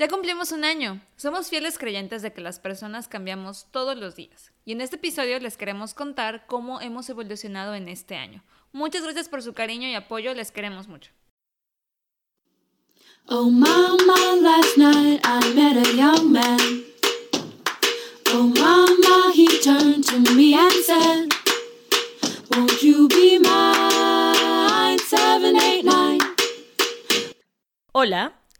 Ya cumplimos un año. Somos fieles creyentes de que las personas cambiamos todos los días. Y en este episodio les queremos contar cómo hemos evolucionado en este año. Muchas gracias por su cariño y apoyo, les queremos mucho. Oh mama, last night I met a young man. Oh mama, he turned to me and said, Won't you be mine? 789. Hola.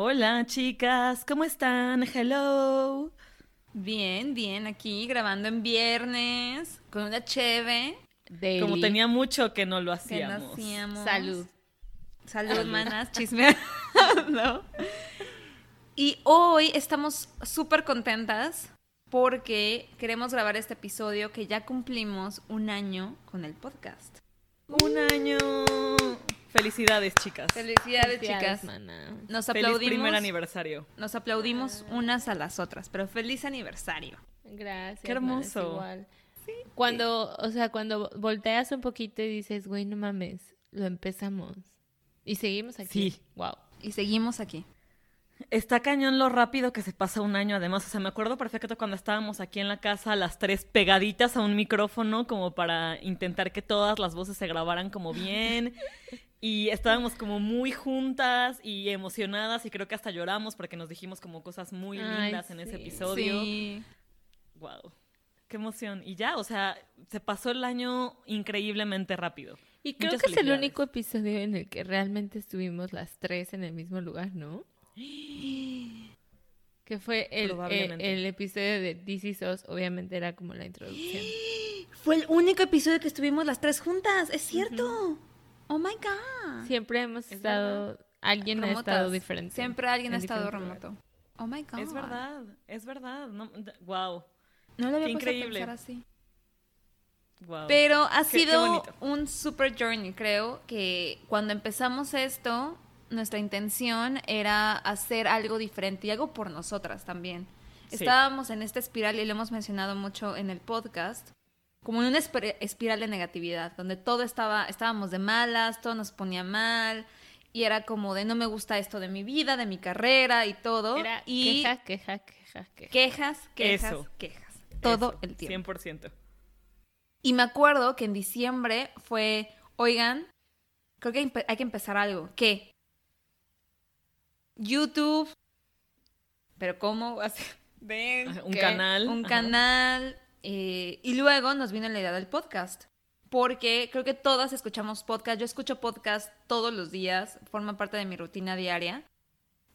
Hola chicas, ¿cómo están? Hello. Bien, bien, aquí grabando en viernes con una cheve. Como tenía mucho que no lo hacíamos. Salud. Salud, manas, chisme. Y hoy estamos súper contentas porque queremos grabar este episodio que ya cumplimos un año con el podcast. Un año. Felicidades, chicas. Felicidades, chicas. Nos aplaudimos. Feliz primer aniversario. Nos aplaudimos unas a las otras, pero feliz aniversario. Gracias. Qué hermoso. Cuando, o sea, cuando volteas un poquito y dices, güey, no mames, lo empezamos. Y seguimos aquí. Sí. Wow. Y seguimos aquí. Está cañón lo rápido que se pasa un año, además. O sea, me acuerdo perfecto cuando estábamos aquí en la casa, las tres pegaditas a un micrófono, como para intentar que todas las voces se grabaran como bien. Y estábamos como muy juntas y emocionadas y creo que hasta lloramos porque nos dijimos como cosas muy lindas en ese episodio. Sí. Wow. Qué emoción. Y ya, o sea, se pasó el año increíblemente rápido. Y creo que es el único episodio en el que realmente estuvimos las tres en el mismo lugar, ¿no? Que fue el, eh, el, episodio de This Is obviamente era como la introducción. Fue el único episodio que estuvimos las tres juntas, es cierto. Oh my God. Siempre hemos estado. Alguien ha estado diferente. Siempre alguien ha estado remoto. Oh my God. Es verdad, es verdad. No, wow. No lo había increíble. pensar así. Wow. Pero ha sido un super journey, creo que cuando empezamos esto, nuestra intención era hacer algo diferente y algo por nosotras también. Estábamos en esta espiral y lo hemos mencionado mucho en el podcast, como en una espiral de negatividad, donde todo estaba, estábamos de malas, todo nos ponía mal, y era como de no me gusta esto de mi vida, de mi carrera y todo. Era y queja, queja, queja, queja. Quejas, quejas, quejas. Todo el tiempo. 100%. Y me acuerdo que en diciembre fue, oigan, creo que hay que empezar algo. ¿Qué? YouTube. ¿Pero cómo? Ven, un canal. Un canal eh, y luego nos vino la idea del podcast. Porque creo que todas escuchamos podcast. Yo escucho podcast todos los días, forma parte de mi rutina diaria.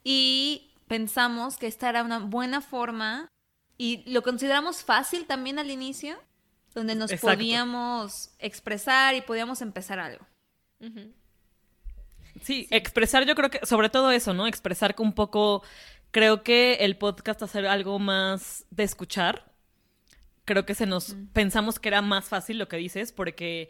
Y pensamos que esta era una buena forma y lo consideramos fácil también al inicio, donde nos podíamos expresar y podíamos empezar algo. sí, expresar yo creo que, sobre todo eso, ¿no? Expresar un poco, creo que el podcast hacer algo más de escuchar, creo que se nos pensamos que era más fácil lo que dices porque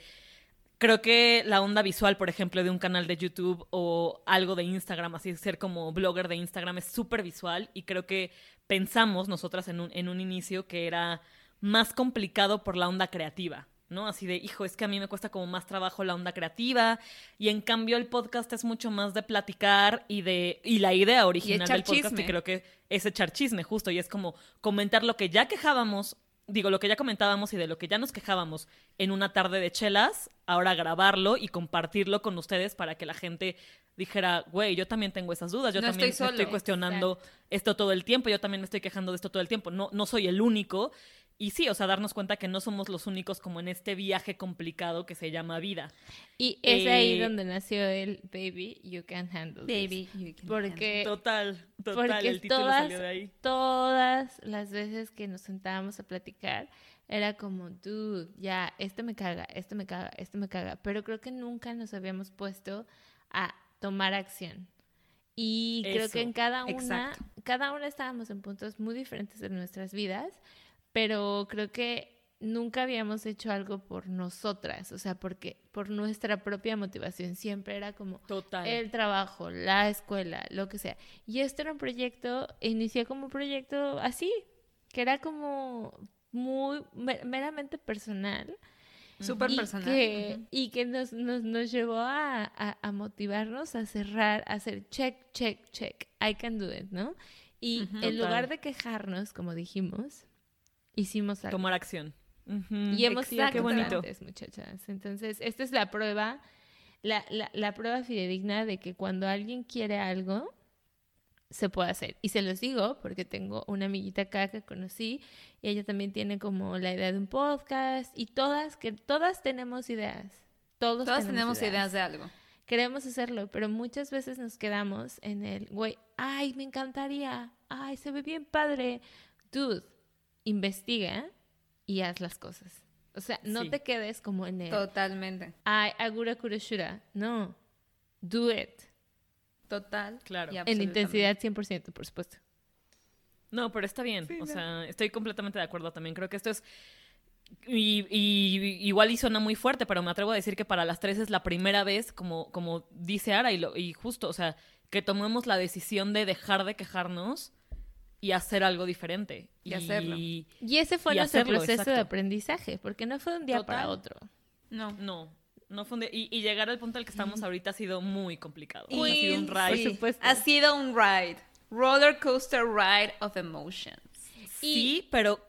creo que la onda visual, por ejemplo, de un canal de YouTube o algo de Instagram, así ser como blogger de Instagram es súper visual y creo que pensamos nosotras en un, en un inicio que era más complicado por la onda creativa. ¿no? Así de, hijo, es que a mí me cuesta como más trabajo la onda creativa y en cambio el podcast es mucho más de platicar y de y la idea original del podcast y creo que es echar chisme justo y es como comentar lo que ya quejábamos digo, lo que ya comentábamos y de lo que ya nos quejábamos en una tarde de chelas, ahora grabarlo y compartirlo con ustedes para que la gente dijera, güey, yo también tengo esas dudas, yo también estoy, cuestionando esto todo el tiempo, yo también me estoy quejando de esto todo el tiempo, no, no soy el único y sí, o sea, darnos cuenta que no somos los únicos como en este viaje complicado que se llama vida. Y es ahí eh, donde nació el Baby, You Can Handle Baby, You Can porque, Total, total, el título todas, salió de ahí. Todas las veces que nos sentábamos a platicar, era como, dude, ya, esto me caga, esto me caga, esto me caga. Pero creo que nunca nos habíamos puesto a tomar acción. Y creo que en cada una cada una estábamos en puntos muy diferentes de nuestras vidas, pero creo que nunca habíamos hecho algo por nosotras, o sea, porque por nuestra propia motivación siempre era como el trabajo, la escuela, lo que sea. Y esto era un proyecto, inicié como un proyecto así, que era como muy meramente personal. Súper personal. Y que nos, nos, llevó a, a, motivarnos a cerrar, a hacer check, check, check. I can do it, ¿no? Y en lugar de quejarnos, como dijimos, hicimos algo. Tomar acción. Y hemos sido muchachas. Entonces, esta es la prueba, la, la, la, prueba fidedigna de que cuando alguien quiere algo, se puede hacer. Y se los digo porque tengo una amiguita acá que conocí y ella también tiene como la idea de un podcast y todas, que todas tenemos ideas. Todos todas tenemos, ideas. de algo. Queremos hacerlo, pero muchas veces nos quedamos en el, güey, ay, me encantaría, ay, se ve bien padre. Dude, investiga y haz las cosas. O sea, no te quedes como en el... Totalmente. Ay, agura kurashura. No. Do it. Total. Claro. En intensidad 100%, por supuesto. No, pero está bien. o sea, estoy completamente de acuerdo también. Creo que esto es... Y, igual y suena muy fuerte, pero me atrevo a decir que para las tres es la primera vez, como, como dice Ara, y, lo, y justo, o sea, que tomemos la decisión de dejar de quejarnos y hacer algo diferente. Y, hacerlo. Y ese fue nuestro proceso de aprendizaje, porque no fue de un día para otro. No. No. No fue y, llegar al punto al que estamos ahorita ha sido muy complicado. ha sido un ride. Ha sido un ride. Roller coaster ride of emotions. Sí, pero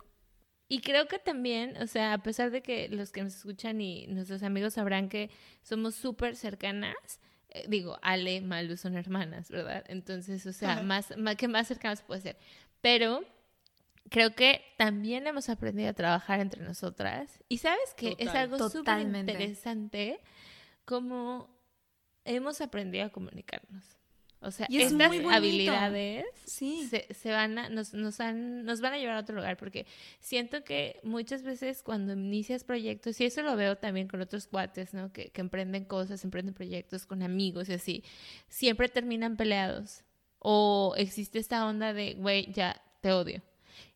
y creo que también, o sea, a pesar de que los que nos escuchan y nuestros amigos sabrán que somos súper cercanas, eh, digo, Ale, Malu son hermanas, ¿verdad? Entonces, o sea, más, más que más cercanas puede ser. Pero creo que también hemos aprendido a trabajar entre nosotras. Y sabes que es algo súper interesante como hemos aprendido a comunicarnos. O sea, estas habilidades se, se, van a, nos, nos, han, nos van a llevar a otro lugar porque siento que muchas veces cuando inicias proyectos, y eso lo veo también con otros cuates, ¿no? Que, que emprenden cosas, emprenden proyectos con amigos y así, siempre terminan peleados. O existe esta onda de, güey, ya te odio.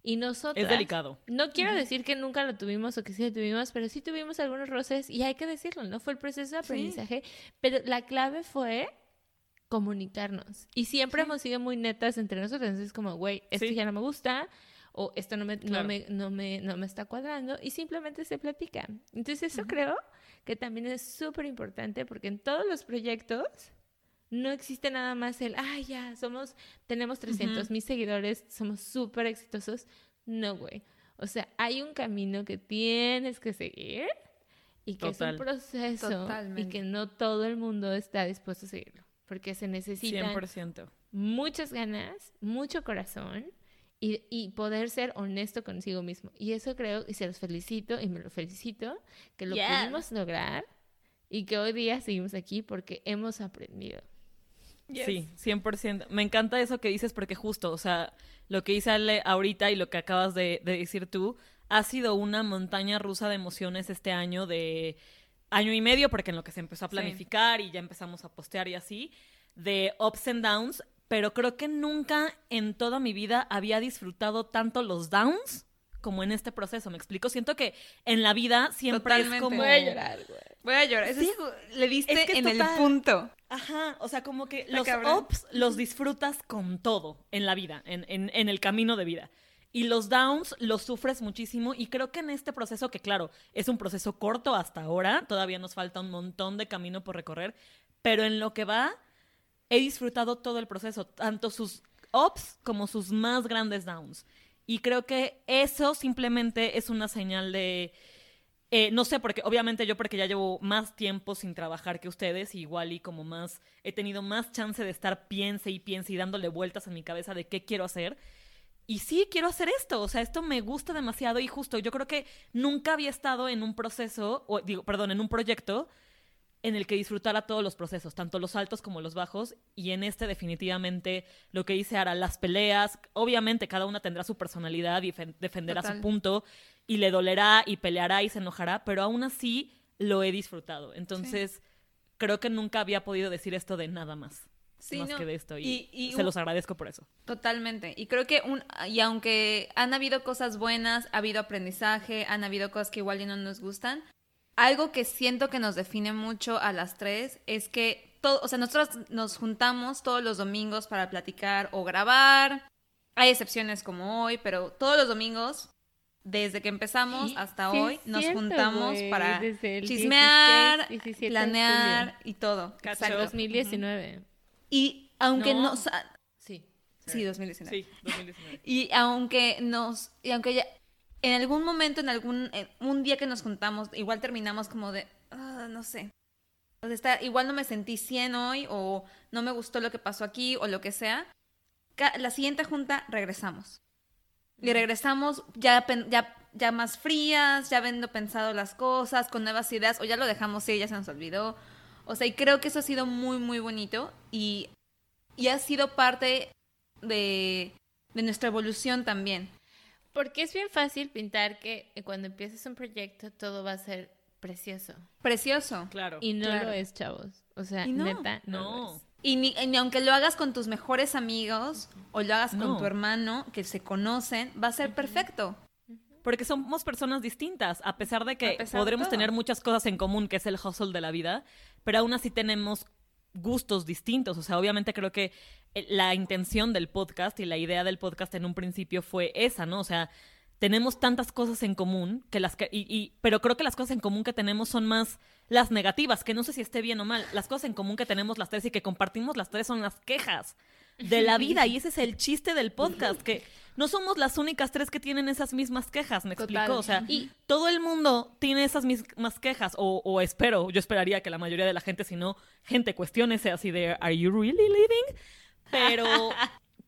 Y nosotros... Es delicado. No quiero decir que nunca lo tuvimos o que sí lo tuvimos, pero sí tuvimos algunos roces y hay que decirlo, ¿no? Fue el proceso de aprendizaje, pero la clave fue comunicarnos. Y siempre hemos sido muy netas entre nosotros. Entonces, como, güey, esto ya no me gusta o esto no me, no, me, no, me, no me está cuadrando y simplemente se platica. Entonces, eso creo que también es súper importante porque en todos los proyectos no existe nada más el, ay, ya, somos, tenemos 300 mil seguidores, somos súper exitosos. No, güey. O sea, hay un camino que tienes que seguir y que es un proceso y que no todo el mundo está dispuesto a seguirlo. Porque se necesitan 100%. muchas ganas, mucho corazón y, y, poder ser honesto consigo mismo. Y eso creo, y se los felicito, y me lo felicito, que lo pudimos lograr y que hoy día seguimos aquí porque hemos aprendido. Sí, 100%. Me encanta eso que dices porque justo, o sea, lo que dice Ale ahorita y lo que acabas de, decir tú, ha sido una montaña rusa de emociones este año de año y medio, porque en lo que se empezó a planificar y ya empezamos a postear y así, de ups and downs, pero creo que nunca en toda mi vida había disfrutado tanto los downs como en este proceso, ¿me explico? Siento que en la vida siempre es como... Voy a llorar, güey. Voy a llorar. le diste en el punto. Ajá, o sea, como que los ups los disfrutas con todo en la vida, en, en, en, el camino de vida. Y los downs los sufres muchísimo y creo que en este proceso, que claro, es un proceso corto hasta ahora, todavía nos falta un montón de camino por recorrer, pero en lo que va, he disfrutado todo el proceso, tanto sus ups como sus más grandes downs. Y creo que eso simplemente es una señal de... Eh, no sé, porque obviamente yo porque ya llevo más tiempo sin trabajar que ustedes, igual y como más, he tenido más chance de estar piense y piense y dándole vueltas en mi cabeza de qué quiero hacer. Y sí, quiero hacer esto, o sea, esto me gusta demasiado y justo, yo creo que nunca había estado en un proceso, o digo, perdón, en un proyecto en el que disfrutara todos los procesos, tanto los altos como los bajos, y en este definitivamente lo que dice Ara, las peleas, obviamente cada una tendrá su personalidad y defenderá su punto, y le dolerá y peleará y se enojará, pero aún así lo he disfrutado. Entonces, creo que nunca había podido decir esto de nada más. más que de esto y, se los agradezco por eso. Totalmente. Y creo que un y aunque han habido cosas buenas, ha habido aprendizaje, han habido cosas que igual y no nos gustan, algo que siento que nos define mucho a las tres es que todo, o sea, nosotros nos juntamos todos los domingos para platicar o grabar. Hay excepciones como hoy, pero todos los domingos desde que empezamos hasta hoy nos juntamos para chismear, planear y todo. Exacto. 2019. Y aunque no. nos... Sí. Sí, 2019. Sí, 2019. Y aunque nos... Y aunque ya... En algún momento, en algún... un día que nos juntamos, igual terminamos como de... Ah, no sé. O sea, está, igual no me sentí 100 hoy o no me gustó lo que pasó aquí o lo que sea. La siguiente junta regresamos. Y regresamos ya, ya, ya más frías, ya habiendo pensado las cosas, con nuevas ideas, o ya lo dejamos ir, ya se nos olvidó. O sea, y creo que eso ha sido muy, muy bonito y, y ha sido parte de, de nuestra evolución también. Porque es bien fácil pintar que cuando empieces un proyecto todo va a ser precioso. Precioso. Claro. Y no lo es, chavos. O sea, neta, no. Y, ni, aunque lo hagas con tus mejores amigos o lo hagas con tu hermano, que se conocen, va a ser perfecto. Porque somos personas distintas, a pesar de que podremos tener muchas cosas en común, que es el hustle de la vida, pero aún así tenemos gustos distintos. O sea, obviamente creo que eh, la intención del podcast y la idea del podcast en un principio fue esa, ¿no? O sea, tenemos tantas cosas en común que las que y, pero creo que las cosas en común que tenemos son más las negativas que no sé si esté bien o mal. Las cosas en común que tenemos las tres y que compartimos las tres son las quejas de la vida y ese es el chiste del podcast que no somos las únicas tres que tienen esas mismas quejas me explico o sea y todo el mundo tiene esas mismas quejas o, o, espero yo esperaría que la mayoría de la gente si no gente cuestiónese así de are you really living pero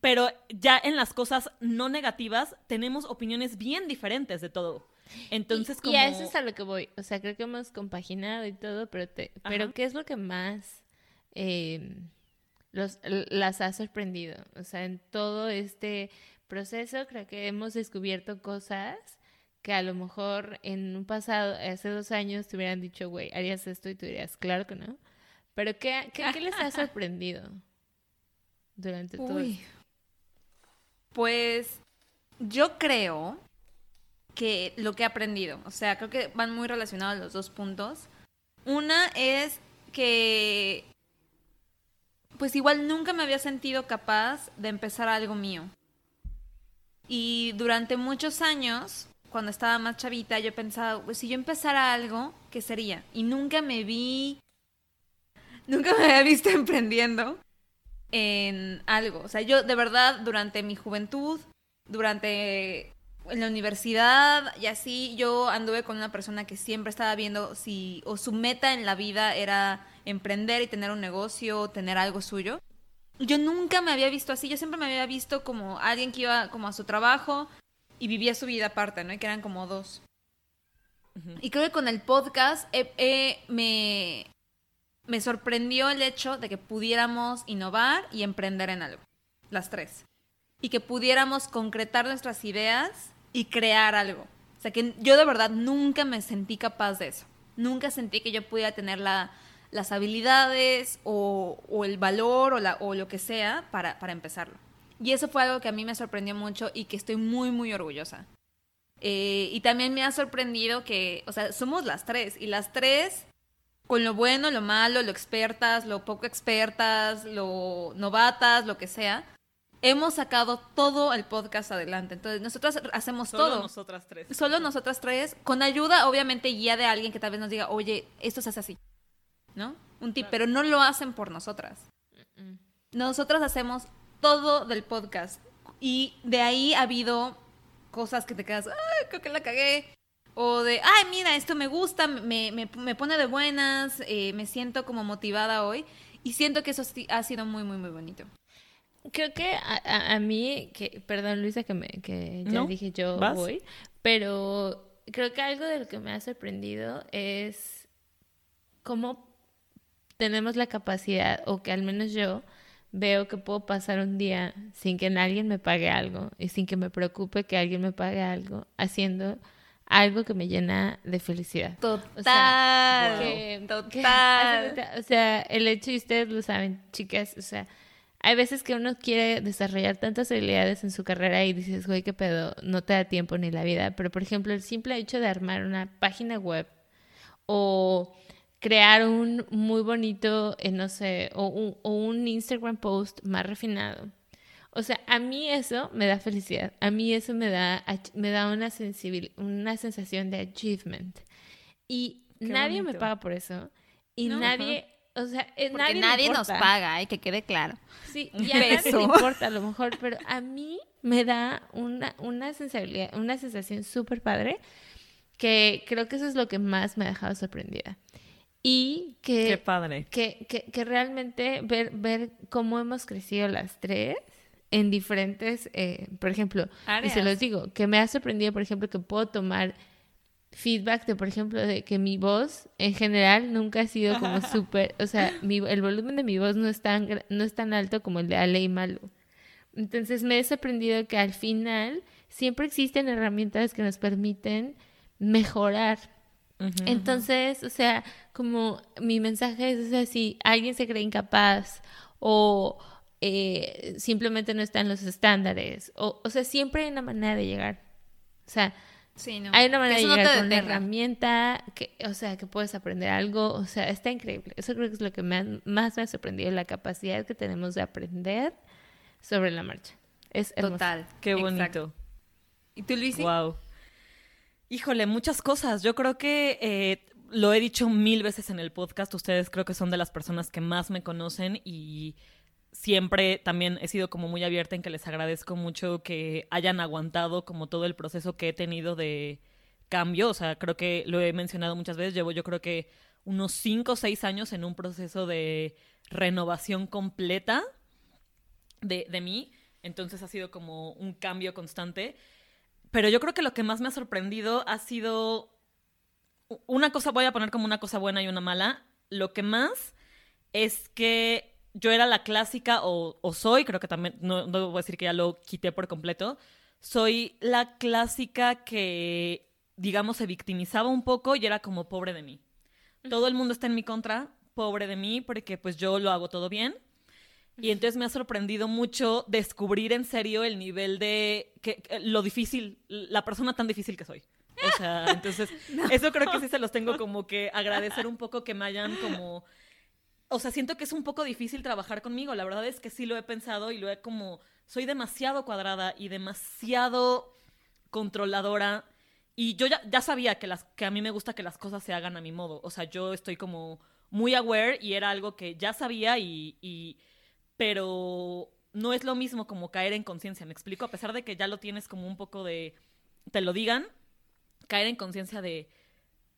pero ya en las cosas no negativas tenemos opiniones bien diferentes de todo. Entonces, y, como... y a eso es a lo que voy. O sea, creo que hemos compaginado y todo, pero, te... pero ¿qué es lo que más em, los, las ha sorprendido? O sea, en todo este proceso creo que hemos descubierto cosas que a lo mejor en un pasado, hace dos años, te hubieran dicho, güey, harías esto y tú dirías, claro que no. Pero ¿qué, qué, les ha sorprendido durante todo? Pues yo creo que lo que he aprendido, o sea, creo que van muy relacionados los dos puntos. Una es que, pues igual nunca me había sentido capaz de empezar algo mío. Y durante muchos años, cuando estaba más chavita, yo pensaba, pues si yo empezara algo, ¿qué sería? Y nunca me vi, nunca me había visto emprendiendo en algo. O sea, yo de verdad durante mi juventud, durante en la universidad y así, yo anduve con una persona que siempre estaba viendo si o su meta en la vida era emprender y tener un negocio, tener algo suyo. Yo nunca me había visto así, yo siempre me había visto como alguien que iba como a su trabajo y vivía su vida aparte, ¿no? Y que eran como dos. Y creo que con el podcast me, me sorprendió el hecho de que pudiéramos innovar y emprender en algo, las tres. Y que pudiéramos concretar nuestras ideas y crear algo. O sea, que yo de verdad nunca me sentí capaz de eso. Nunca sentí que yo pudiera tener la, las habilidades o, el valor o, la, o lo que sea para, para, empezarlo. Y eso fue algo que a mí me sorprendió mucho y que estoy muy, muy orgullosa. Eh, y también me ha sorprendido que, o sea, somos las tres y las tres con lo bueno, lo malo, lo expertas, lo poco expertas, lo novatas, lo que sea, hemos sacado todo el podcast adelante. Entonces, nosotras hacemos todo. Solo nosotras tres. Solo nosotras tres, con ayuda, obviamente, guía de alguien que tal vez nos diga, oye, esto se hace así, ¿no? Un tip, pero no lo hacen por nosotras. Nosotras hacemos todo del podcast. Y de ahí ha habido cosas que te quedas, ay, creo que la cagué. O de, ay, mira, esto me gusta, me, me, me pone de buenas, eh, me siento como motivada hoy. Y siento que eso ha sido muy, muy, muy bonito. Creo que a, a, mí, que, perdón Luisa, que, me, que ya dije yo voy, pero creo que algo de lo que me ha sorprendido es cómo tenemos la capacidad, o que al menos yo veo que puedo pasar un día sin que alguien me pague algo y sin que me preocupe que alguien me pague algo, haciendo algo que me llena de felicidad. Total. O sea, total. o sea, el hecho, y ustedes lo saben, chicas, o sea, hay veces que uno quiere desarrollar tantas habilidades en su carrera y dices, güey, qué pedo, no te da tiempo ni la vida. Pero, por ejemplo, el simple hecho de armar una página web o crear un muy bonito, eh, no sé, o un, o un Instagram post más refinado. O sea, a mí eso me da felicidad. A mí eso me da, me da una, una sensación de achievement. Y nadie me paga por eso. Y nadie o sea, eh, Porque nadie, nos paga, que quede claro. Sí, y a nadie le importa a lo mejor, pero a mí me da una, una sensibilidad, una sensación súper padre que creo que eso es lo que más me ha dejado sorprendida. Y que, Qué padre. que, que, que realmente ver, ver cómo hemos crecido las tres en diferentes, eh, por ejemplo, y se los digo, que me ha sorprendido, por ejemplo, que puedo tomar feedback de, por ejemplo, de que mi voz en general nunca ha sido como súper, o sea, mi, el volumen de mi voz no es, tan, no es tan alto como el de Ale y Malu. Entonces me he sorprendido que al final siempre existen herramientas que nos permiten mejorar. Entonces, o sea, como mi mensaje es, o sea, si alguien se cree incapaz o eh, simplemente no está en los estándares, o, o sea, siempre hay una manera de llegar. O sea, hay una manera de llegar con una herramienta, que, o sea, que puedes aprender algo, o sea, está increíble. Eso creo que es lo que más me ha sorprendido, la capacidad que tenemos de aprender sobre la marcha. Es Total. Qué bonito. ¿Y tú, Luisi? Wow. Híjole, muchas cosas. Yo creo que eh, lo he dicho mil veces en el podcast. Ustedes creo que son de las personas que más me conocen y siempre también he sido como muy abierta en que les agradezco mucho que hayan aguantado como todo el proceso que he tenido de cambio. O sea, creo que lo he mencionado muchas veces. Llevo yo creo que unos cinco o seis años en un proceso de renovación completa de, de mí. Entonces ha sido como un cambio constante. Pero yo creo que lo que más me ha sorprendido ha sido una cosa, voy a poner como una cosa buena y una mala. Lo que más es que yo era la clásica, o, soy, creo que también, no, no voy a decir que ya lo quité por completo, soy la clásica que, digamos, se victimizaba un poco y era como pobre de mí. Todo el mundo está en mi contra, pobre de mí, porque pues yo lo hago todo bien. Y entonces me ha sorprendido mucho descubrir en serio el nivel de que, lo difícil, la persona tan difícil que soy. O sea, entonces, eso creo que sí se los tengo como que agradecer un poco que me hayan como o sea, siento que es un poco difícil trabajar conmigo. La verdad es que sí lo he pensado y lo he como, soy demasiado cuadrada y demasiado controladora. Y yo ya, sabía que, las, que a mí me gusta que las cosas se hagan a mi modo. O sea, yo estoy como muy aware y era algo que ya sabía y, y pero no es lo mismo como caer en conciencia, me explico, a pesar de que ya lo tienes como un poco de, te lo digan, caer en conciencia de,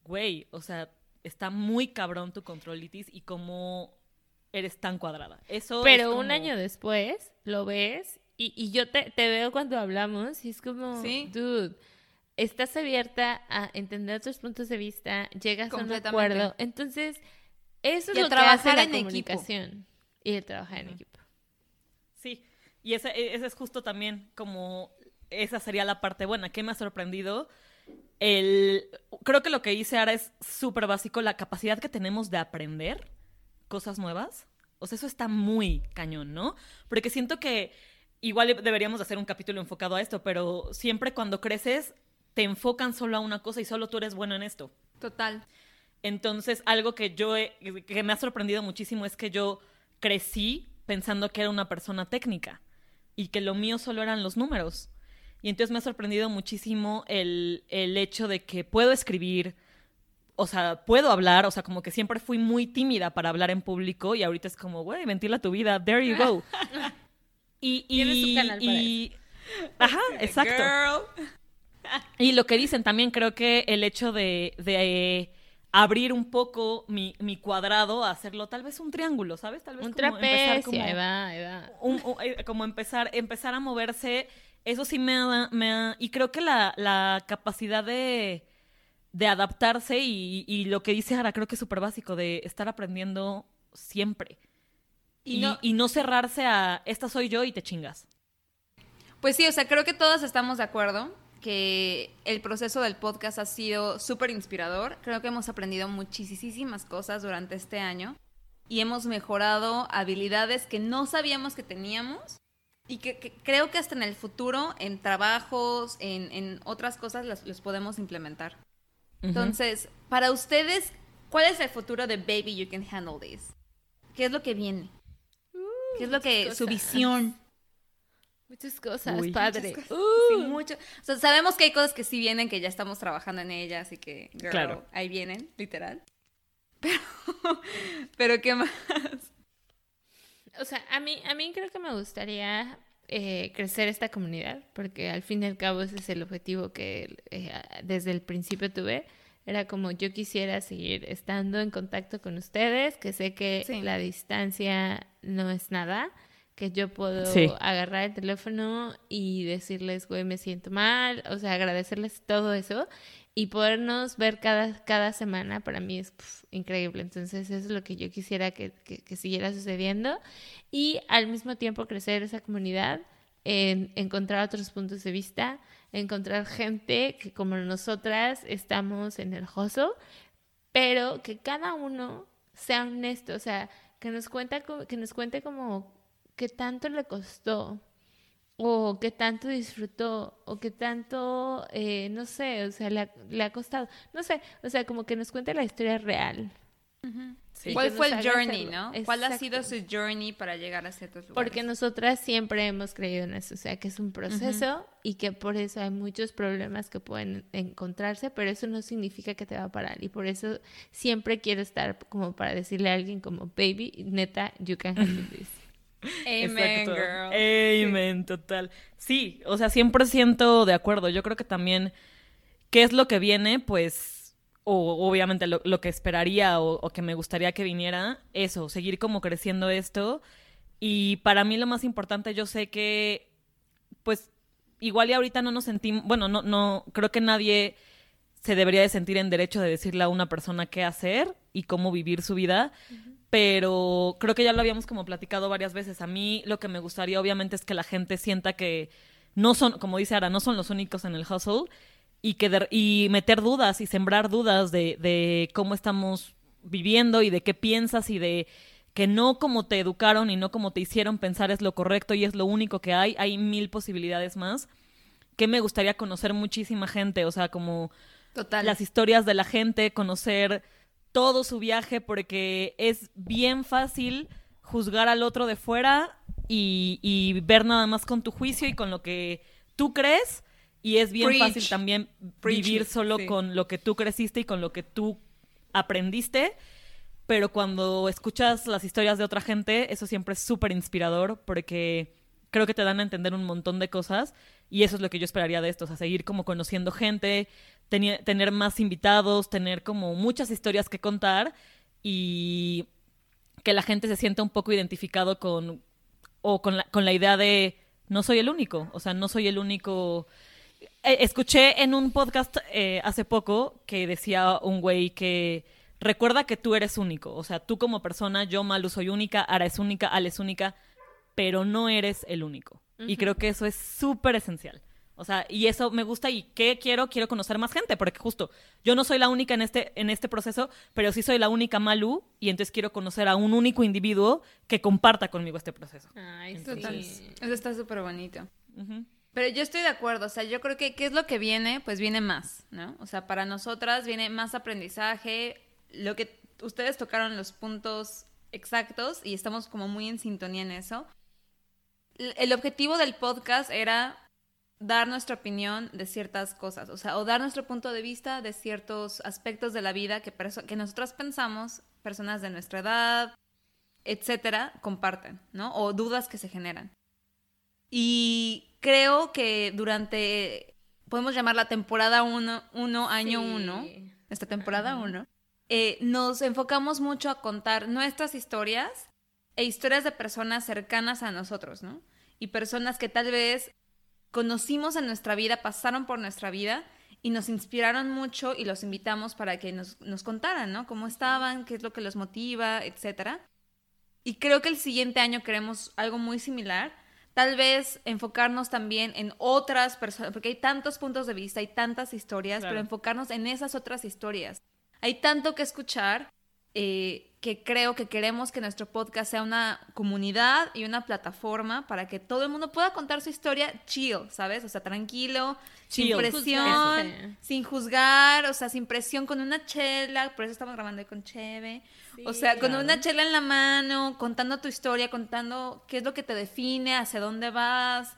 güey, o sea, está muy cabrón tu controlitis y cómo eres tan cuadrada. Eso Pero un año después lo ves y, y yo te, te, veo cuando hablamos y es como, ¿Sí? dude, estás abierta a entender otros puntos de vista, llegas a un acuerdo. Entonces, eso es lo que hace la comunicación y el trabajar en equipo. Sí, y ese, e, ese es justo también como esa sería la parte buena. ¿Qué me ha sorprendido? El, creo que lo que hice ahora es súper básico, la capacidad que tenemos de aprender cosas nuevas. O sea, eso está muy cañón, ¿no? Porque siento que igual deberíamos hacer un capítulo enfocado a esto, pero siempre cuando creces te enfocan solo a una cosa y solo tú eres bueno en esto. Total. Entonces, algo que yo que me ha sorprendido muchísimo es que yo crecí pensando que era una persona técnica y que lo mío solo eran los números. Y entonces me ha sorprendido muchísimo el, el hecho de que puedo escribir, o sea, puedo hablar, o sea, como que siempre fui muy tímida para hablar en público y ahorita es como, güey, ventila tu vida, there you go. y, y, y, Ajá, exacto. Y lo que dicen también creo que el hecho de, de abrir un poco mi, mi, cuadrado hacerlo tal vez un triángulo, ¿sabes? Tal vez un trapecio, como, va, eh, como empezar, empezar a moverse eso sí me ha, me y creo que la, la capacidad de, de adaptarse y, y, lo que dice ahora creo que es súper básico, de estar aprendiendo siempre. Y, no, y no cerrarse a, esta soy yo y te chingas. Pues sí, o sea, creo que todos estamos de acuerdo que el proceso del podcast ha sido súper inspirador. Creo que hemos aprendido muchísimas cosas durante este año. y hemos mejorado habilidades que no sabíamos que teníamos y que, creo que hasta en el futuro, en trabajos, en, otras cosas, las, podemos implementar. Entonces, para ustedes, ¿cuál es el futuro de Baby You Can Handle This? ¿Qué es lo que viene? ¿Qué es lo que, su visión? Muchas cosas, padre. mucho. sabemos que hay cosas que sí vienen, que ya estamos trabajando en ellas y que, claro. ahí vienen, literal. Pero, pero ¿qué más? O sea, a mí, a mí creo que me gustaría eh, crecer esta comunidad, porque al fin y al cabo ese es el objetivo que eh, desde el principio tuve. Era como yo quisiera seguir estando en contacto con ustedes, que sé que la distancia no es nada, que yo puedo agarrar el teléfono y decirles, güey, me siento mal, o sea, agradecerles todo eso y podernos ver cada, cada semana para mí es increíble. Entonces eso es lo que yo quisiera que, que, siguiera sucediendo y al mismo tiempo crecer esa comunidad, en encontrar otros puntos de vista, encontrar gente que como nosotras estamos en el joso, pero que cada uno sea honesto, o sea, que nos, cuenta, que nos cuente como qué tanto le costó o qué tanto disfrutó o qué tanto, eh, no sé, o sea, le ha, costado, no sé, o sea, como que nos cuente la historia real. ¿Cuál fue el journey, no? ¿Cuál ha sido su journey para llegar a ciertos lugares? Porque nosotras siempre hemos creído en eso, o sea, que es un proceso y que por eso hay muchos problemas que pueden encontrarse, pero eso no significa que te va a parar y por eso siempre quiero estar como para decirle a alguien como, baby, neta, you can handle this. Amen, girl. Amen, total. Sí, o sea, 100% de acuerdo. Yo creo que también, ¿qué es lo que viene? Pues, o obviamente lo, que esperaría o, que me gustaría que viniera, eso, seguir como creciendo esto. Y para mí lo más importante, yo sé que, pues, igual y ahorita no nos sentimos, bueno, no, no, creo que nadie se debería de sentir en derecho de decirle a una persona qué hacer y cómo vivir su vida pero creo que ya lo habíamos como platicado varias veces. A mí lo que me gustaría obviamente es que la gente sienta que no son, como dice Ara, no son los únicos en el hustle y, que y meter dudas y sembrar dudas de, de cómo estamos viviendo y de qué piensas y de que no como te educaron y no como te hicieron pensar es lo correcto y es lo único que hay, hay mil posibilidades más. Que me gustaría conocer muchísima gente, o sea, como Total. las historias de la gente, conocer todo su viaje porque es bien fácil juzgar al otro de fuera y, ver nada más con tu juicio y con lo que tú crees. Y es bien fácil también vivir solo con lo que tú creciste y con lo que tú aprendiste. Pero cuando escuchas las historias de otra gente, eso siempre es súper inspirador porque creo que te dan a entender un montón de cosas y eso es lo que yo esperaría de esto, o sea, seguir como conociendo gente, tener más invitados, tener como muchas historias que contar y que la gente se sienta un poco identificado con o con la, con la idea de no soy el único, o sea, no soy el único. Eh, escuché en un podcast eh, hace poco que decía un güey que recuerda que tú eres único, o sea, tú como persona, yo Malu soy única, Ara es única, Ale es única, pero no eres el único. Y creo que eso es súper esencial. O sea, y eso me gusta y ¿qué quiero? Quiero conocer más gente, porque justo yo no soy la única en este, en este proceso, pero sí soy la única Malu y entonces quiero conocer a un único individuo que comparta conmigo este proceso. Ay, sí. Eso está súper bonito. Pero yo estoy de acuerdo, o sea, yo creo que ¿qué es lo que viene? Pues viene más, ¿no? O sea, para nosotras viene más aprendizaje, lo que ustedes tocaron los puntos exactos y estamos como muy en sintonía en eso. El objetivo del podcast era dar nuestra opinión de ciertas cosas, o sea, o dar nuestro punto de vista de ciertos aspectos de la vida que, que nosotros pensamos, personas de nuestra edad, etcétera, comparten, ¿no? O dudas que se generan. Y creo que durante, podemos llamar la temporada 1, uno, año 1, esta temporada 1, eh, nos enfocamos mucho a contar nuestras historias e historias de personas cercanas a nosotros, ¿no? Y personas que tal vez conocimos en nuestra vida, pasaron por nuestra vida y nos inspiraron mucho y los invitamos para que nos, contaran, ¿no? Cómo estaban, qué es lo que los motiva, etcétera. Y creo que el siguiente año queremos algo muy similar. Tal vez enfocarnos también en otras personas, porque hay tantos puntos de vista, hay tantas historias, pero enfocarnos en esas otras historias. Hay tanto que escuchar. Eh, que creo que queremos que nuestro podcast sea una comunidad y una plataforma para que todo el mundo pueda contar su historia chill, ¿sabes? O sea, tranquilo, sin presión, sin juzgar, o sea, sin presión, con una chela, por eso estamos grabando con Cheve. o sea, con una chela en la mano, contando tu historia, contando qué es lo que te define, hacia dónde vas,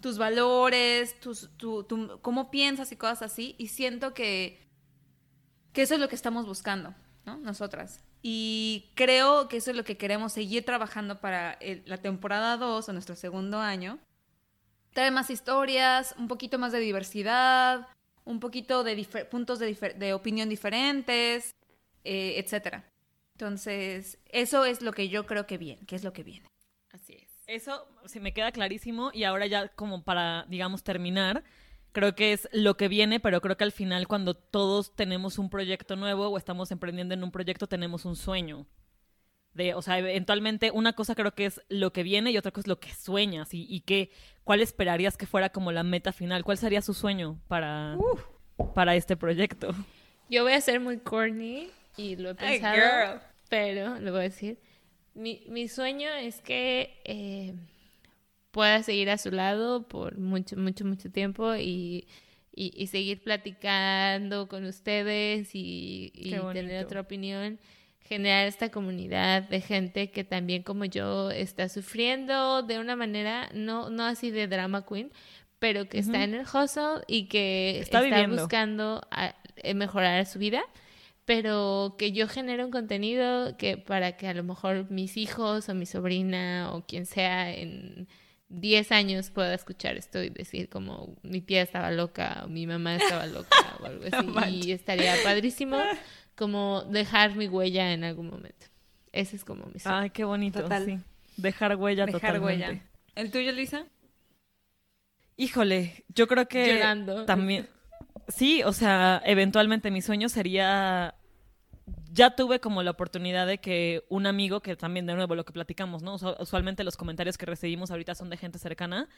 tus valores, tus, tu, tu, cómo piensas y cosas así. Y siento que, que eso es lo que estamos buscando, ¿no? Nosotras. Y creo que eso es lo que queremos seguir trabajando para la temporada 2 o nuestro segundo año. Trae más historias, un poquito más de diversidad, un poquito de puntos de, opinión diferentes, eh, etc. Entonces, eso es lo que yo creo que viene, que es lo que viene. Así es. Eso se me queda clarísimo y ahora ya como para, digamos, terminar, creo que es lo que viene, pero creo que al final cuando todos tenemos un proyecto nuevo o estamos emprendiendo en un proyecto, tenemos un sueño. De, o sea, eventualmente una cosa creo que es lo que viene y otra cosa es lo que sueñas y, y cuál esperarías que fuera como la meta final, cuál sería su sueño para, para este proyecto. Yo voy a ser muy corny y lo he pensado, pero lo voy a decir. Mi, mi sueño es que eh, pueda seguir a su lado por mucho, mucho, mucho tiempo y, y, seguir platicando con ustedes y, tener otra opinión, generar esta comunidad de gente que también como yo está sufriendo de una manera, no, no así de drama queen, pero que está en el hustle y que está, buscando eh, mejorar su vida pero que yo genere un contenido que para que a lo mejor mis hijos o mi sobrina o quien sea en 10 años pueda escuchar esto y decir como mi tía estaba loca o mi mamá estaba loca o algo así. y estaría padrísimo como dejar mi huella en algún momento. Ese es como mi sueño. Ay, qué bonito. Sí. Dejar huella Dejar huella. ¿El tuyo, Lisa? Híjole, yo creo que también... Sí, o sea, eventualmente mi sueño sería ya tuve como la oportunidad de que un amigo, que también de nuevo lo que platicamos, ¿no? Usualmente los comentarios que recibimos ahorita son de gente cercana.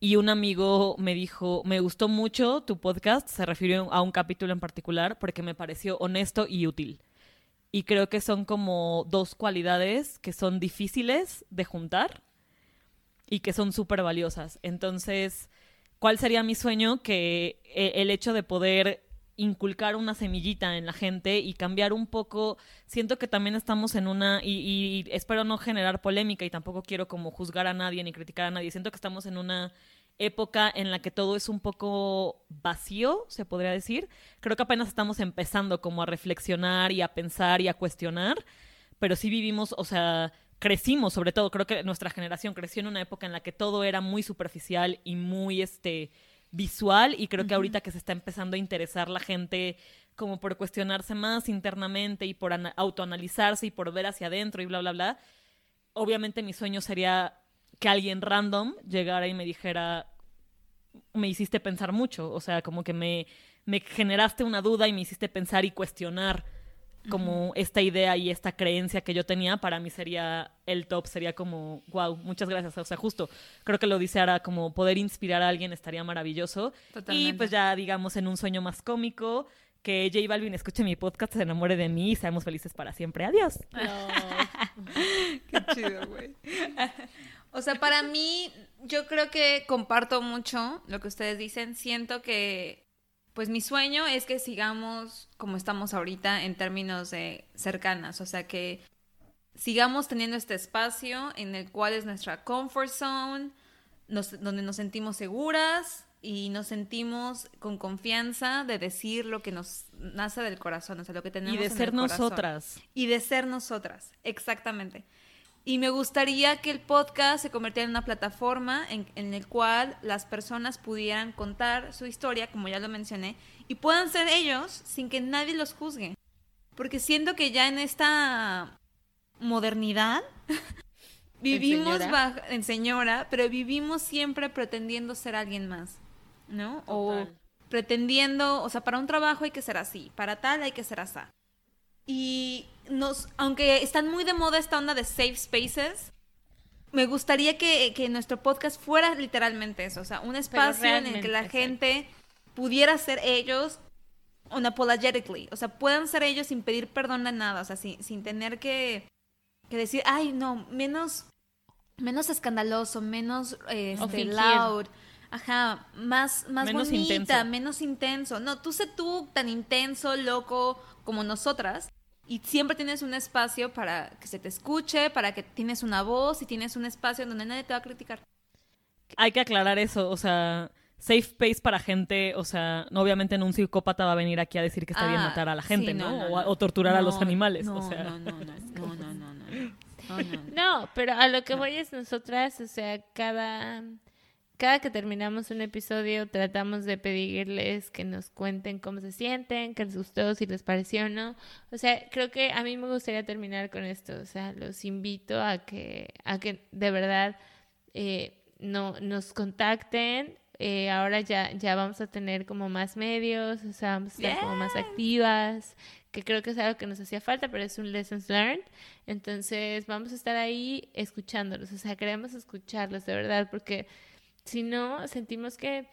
Y un amigo me dijo, me gustó mucho tu podcast, se refirió a un capítulo en particular porque me pareció honesto y útil. Y creo que son como dos cualidades que son difíciles de juntar y que son súper valiosas. Entonces, ¿cuál sería mi sueño? Que eh, el hecho de poder inculcar una semillita en la gente y cambiar un poco. Siento que también estamos en una, y, espero no generar polémica y tampoco quiero como juzgar a nadie ni criticar a nadie. Siento que estamos en una época en la que todo es un poco vacío, se podría decir. Creo que apenas estamos empezando como a reflexionar y a pensar y a cuestionar, pero sí vivimos, o sea, crecimos sobre todo, creo que nuestra generación creció en una época en la que todo era muy superficial y muy, este, visual y creo que ahorita que se está empezando a interesar la gente como por cuestionarse más internamente y por autoanalizarse y por ver hacia adentro y bla, bla, bla, obviamente mi sueño sería que alguien random llegara y me dijera, me hiciste pensar mucho, o sea, como que me, me generaste una duda y me hiciste pensar y cuestionar como esta idea y esta creencia que yo tenía, para mí sería el top, sería como, wow, muchas gracias. O sea, justo, creo que lo dice ahora, como poder inspirar a alguien estaría maravilloso. Y pues ya, digamos, en un sueño más cómico, que J Balvin escuche mi podcast, se enamore de mí y seamos felices para siempre. Adiós. Qué chido, güey. O sea, para mí, yo creo que comparto mucho lo que ustedes dicen. Siento que pues mi sueño es que sigamos como estamos ahorita en términos de cercanas, o sea que sigamos teniendo este espacio en el cual es nuestra comfort zone, donde nos sentimos seguras y nos sentimos con confianza de decir lo que nos nace del corazón, o sea, lo que tenemos. Y de ser nosotras. Y de ser nosotras, exactamente. Y me gustaría que el podcast se convirtiera en una plataforma en, en el cual las personas pudieran contar su historia, como ya lo mencioné, y puedan ser ellos sin que nadie los juzgue. Porque siento que ya en esta modernidad vivimos en señora, pero vivimos siempre pretendiendo ser alguien más, ¿no? O pretendiendo, o sea, para un trabajo hay que ser así, para tal hay que ser así. Y nos, aunque están muy de moda esta onda de safe spaces, me gustaría que, nuestro podcast fuera literalmente eso, o sea, un espacio en el que la gente pudiera ser ellos unapologetically, o sea, puedan ser ellos sin pedir perdón a nada, o sea, sin, sin tener que, que decir, ay, no, menos, menos escandaloso, menos este, loud. Ajá, más, más menos bonita, intenso. menos intenso. No, tú sé tú tan intenso, loco como nosotras. Y siempre tienes un espacio para que se te escuche, para que tienes una voz y tienes un espacio donde nadie te va a criticar. Hay que aclarar eso, o sea, safe space para gente, o sea, obviamente en un psicópata va a venir aquí a decir que está bien ah, matar a la gente, ¿no? o, torturar a los animales, o sea. No, no, no, no, no, no, no. No, pero a lo que voy es nosotras, o sea, cada cada que terminamos un episodio tratamos de pedirles que nos cuenten cómo se sienten, que les gustó, si les pareció o no. O sea, creo que a mí me gustaría terminar con esto. O sea, los invito a que, a que de verdad eh, no, nos contacten. Eh, ahora ya, ya vamos a tener como más medios, o sea, vamos a estar como más activas, que creo que es algo que nos hacía falta, pero es un lessons learned. Entonces vamos a estar ahí escuchándolos, o sea, queremos escucharlos de verdad, porque si no, sentimos que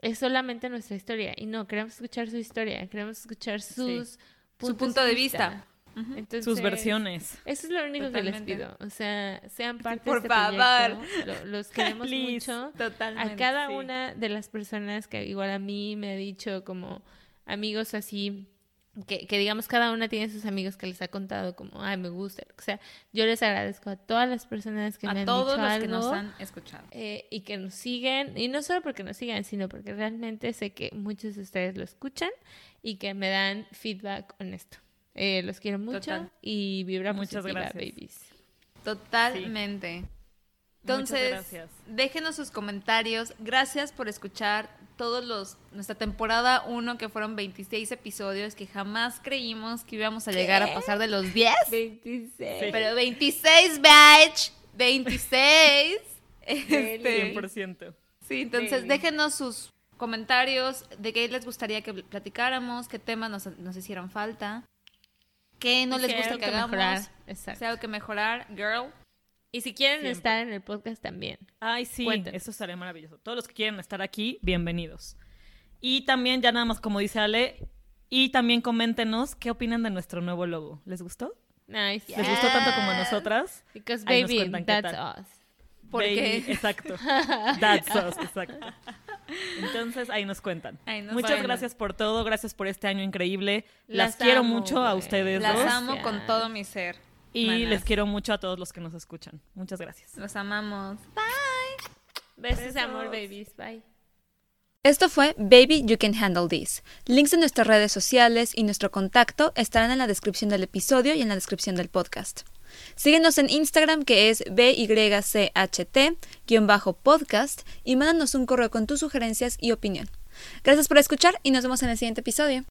es solamente nuestra historia y no, queremos escuchar su historia, queremos escuchar sus su punto de vista. sus versiones. Eso es lo único que les pido. O sea, sean parte de este favor. los queremos mucho. Totalmente, a cada una de las personas que igual a mí me ha dicho como amigos así que, digamos cada una tiene sus amigos que les ha contado como, ay, me gusta, o sea, yo les agradezco a todas las personas que me han dicho los que nos han escuchado eh, y que nos siguen, y no solo porque nos sigan, sino porque realmente sé que muchos de ustedes lo escuchan y que me dan feedback honesto. Eh, los quiero mucho y vibra Muchas gracias. babies. Totalmente. Entonces, déjenos sus comentarios. Gracias por escuchar todos los nuestra temporada 1 que fueron 26 episodios que jamás creímos que íbamos a llegar a pasar de los 10. 26. Pero 26 batch, 26. 100%. Sí, entonces déjenos sus comentarios de qué les gustaría que platicáramos, qué temas nos, nos hicieron falta, qué no les gusta que, hagamos, mejorar. Exacto. si algo que mejorar, girl. Y si quieren estar en el podcast también. Ay, sí, eso estaría maravilloso. Todos los que quieren estar aquí, bienvenidos. Y también, ya nada más como dice Ale, y también coméntenos qué opinan de nuestro nuevo logo. ¿Les gustó? Nice. ¿Les gustó tanto como a nosotras? Because baby, that's us. ¿Por qué? Exacto. That's us, exacto. Entonces ahí nos cuentan. Muchas gracias por todo, gracias por este año increíble. Las, quiero mucho a ustedes Las amo con todo mi ser. Y les quiero mucho a todos los que nos escuchan. Muchas gracias. Los amamos. Bye. Besos, amor, babies. Bye. Esto fue Baby You Can Handle This. Links de nuestras redes sociales y nuestro contacto estarán en la descripción del episodio y en la descripción del podcast. Síguenos en Instagram que es BYCHT-podcast y mándanos un correo con tus sugerencias y opinión. Gracias por escuchar y nos vemos en el siguiente episodio.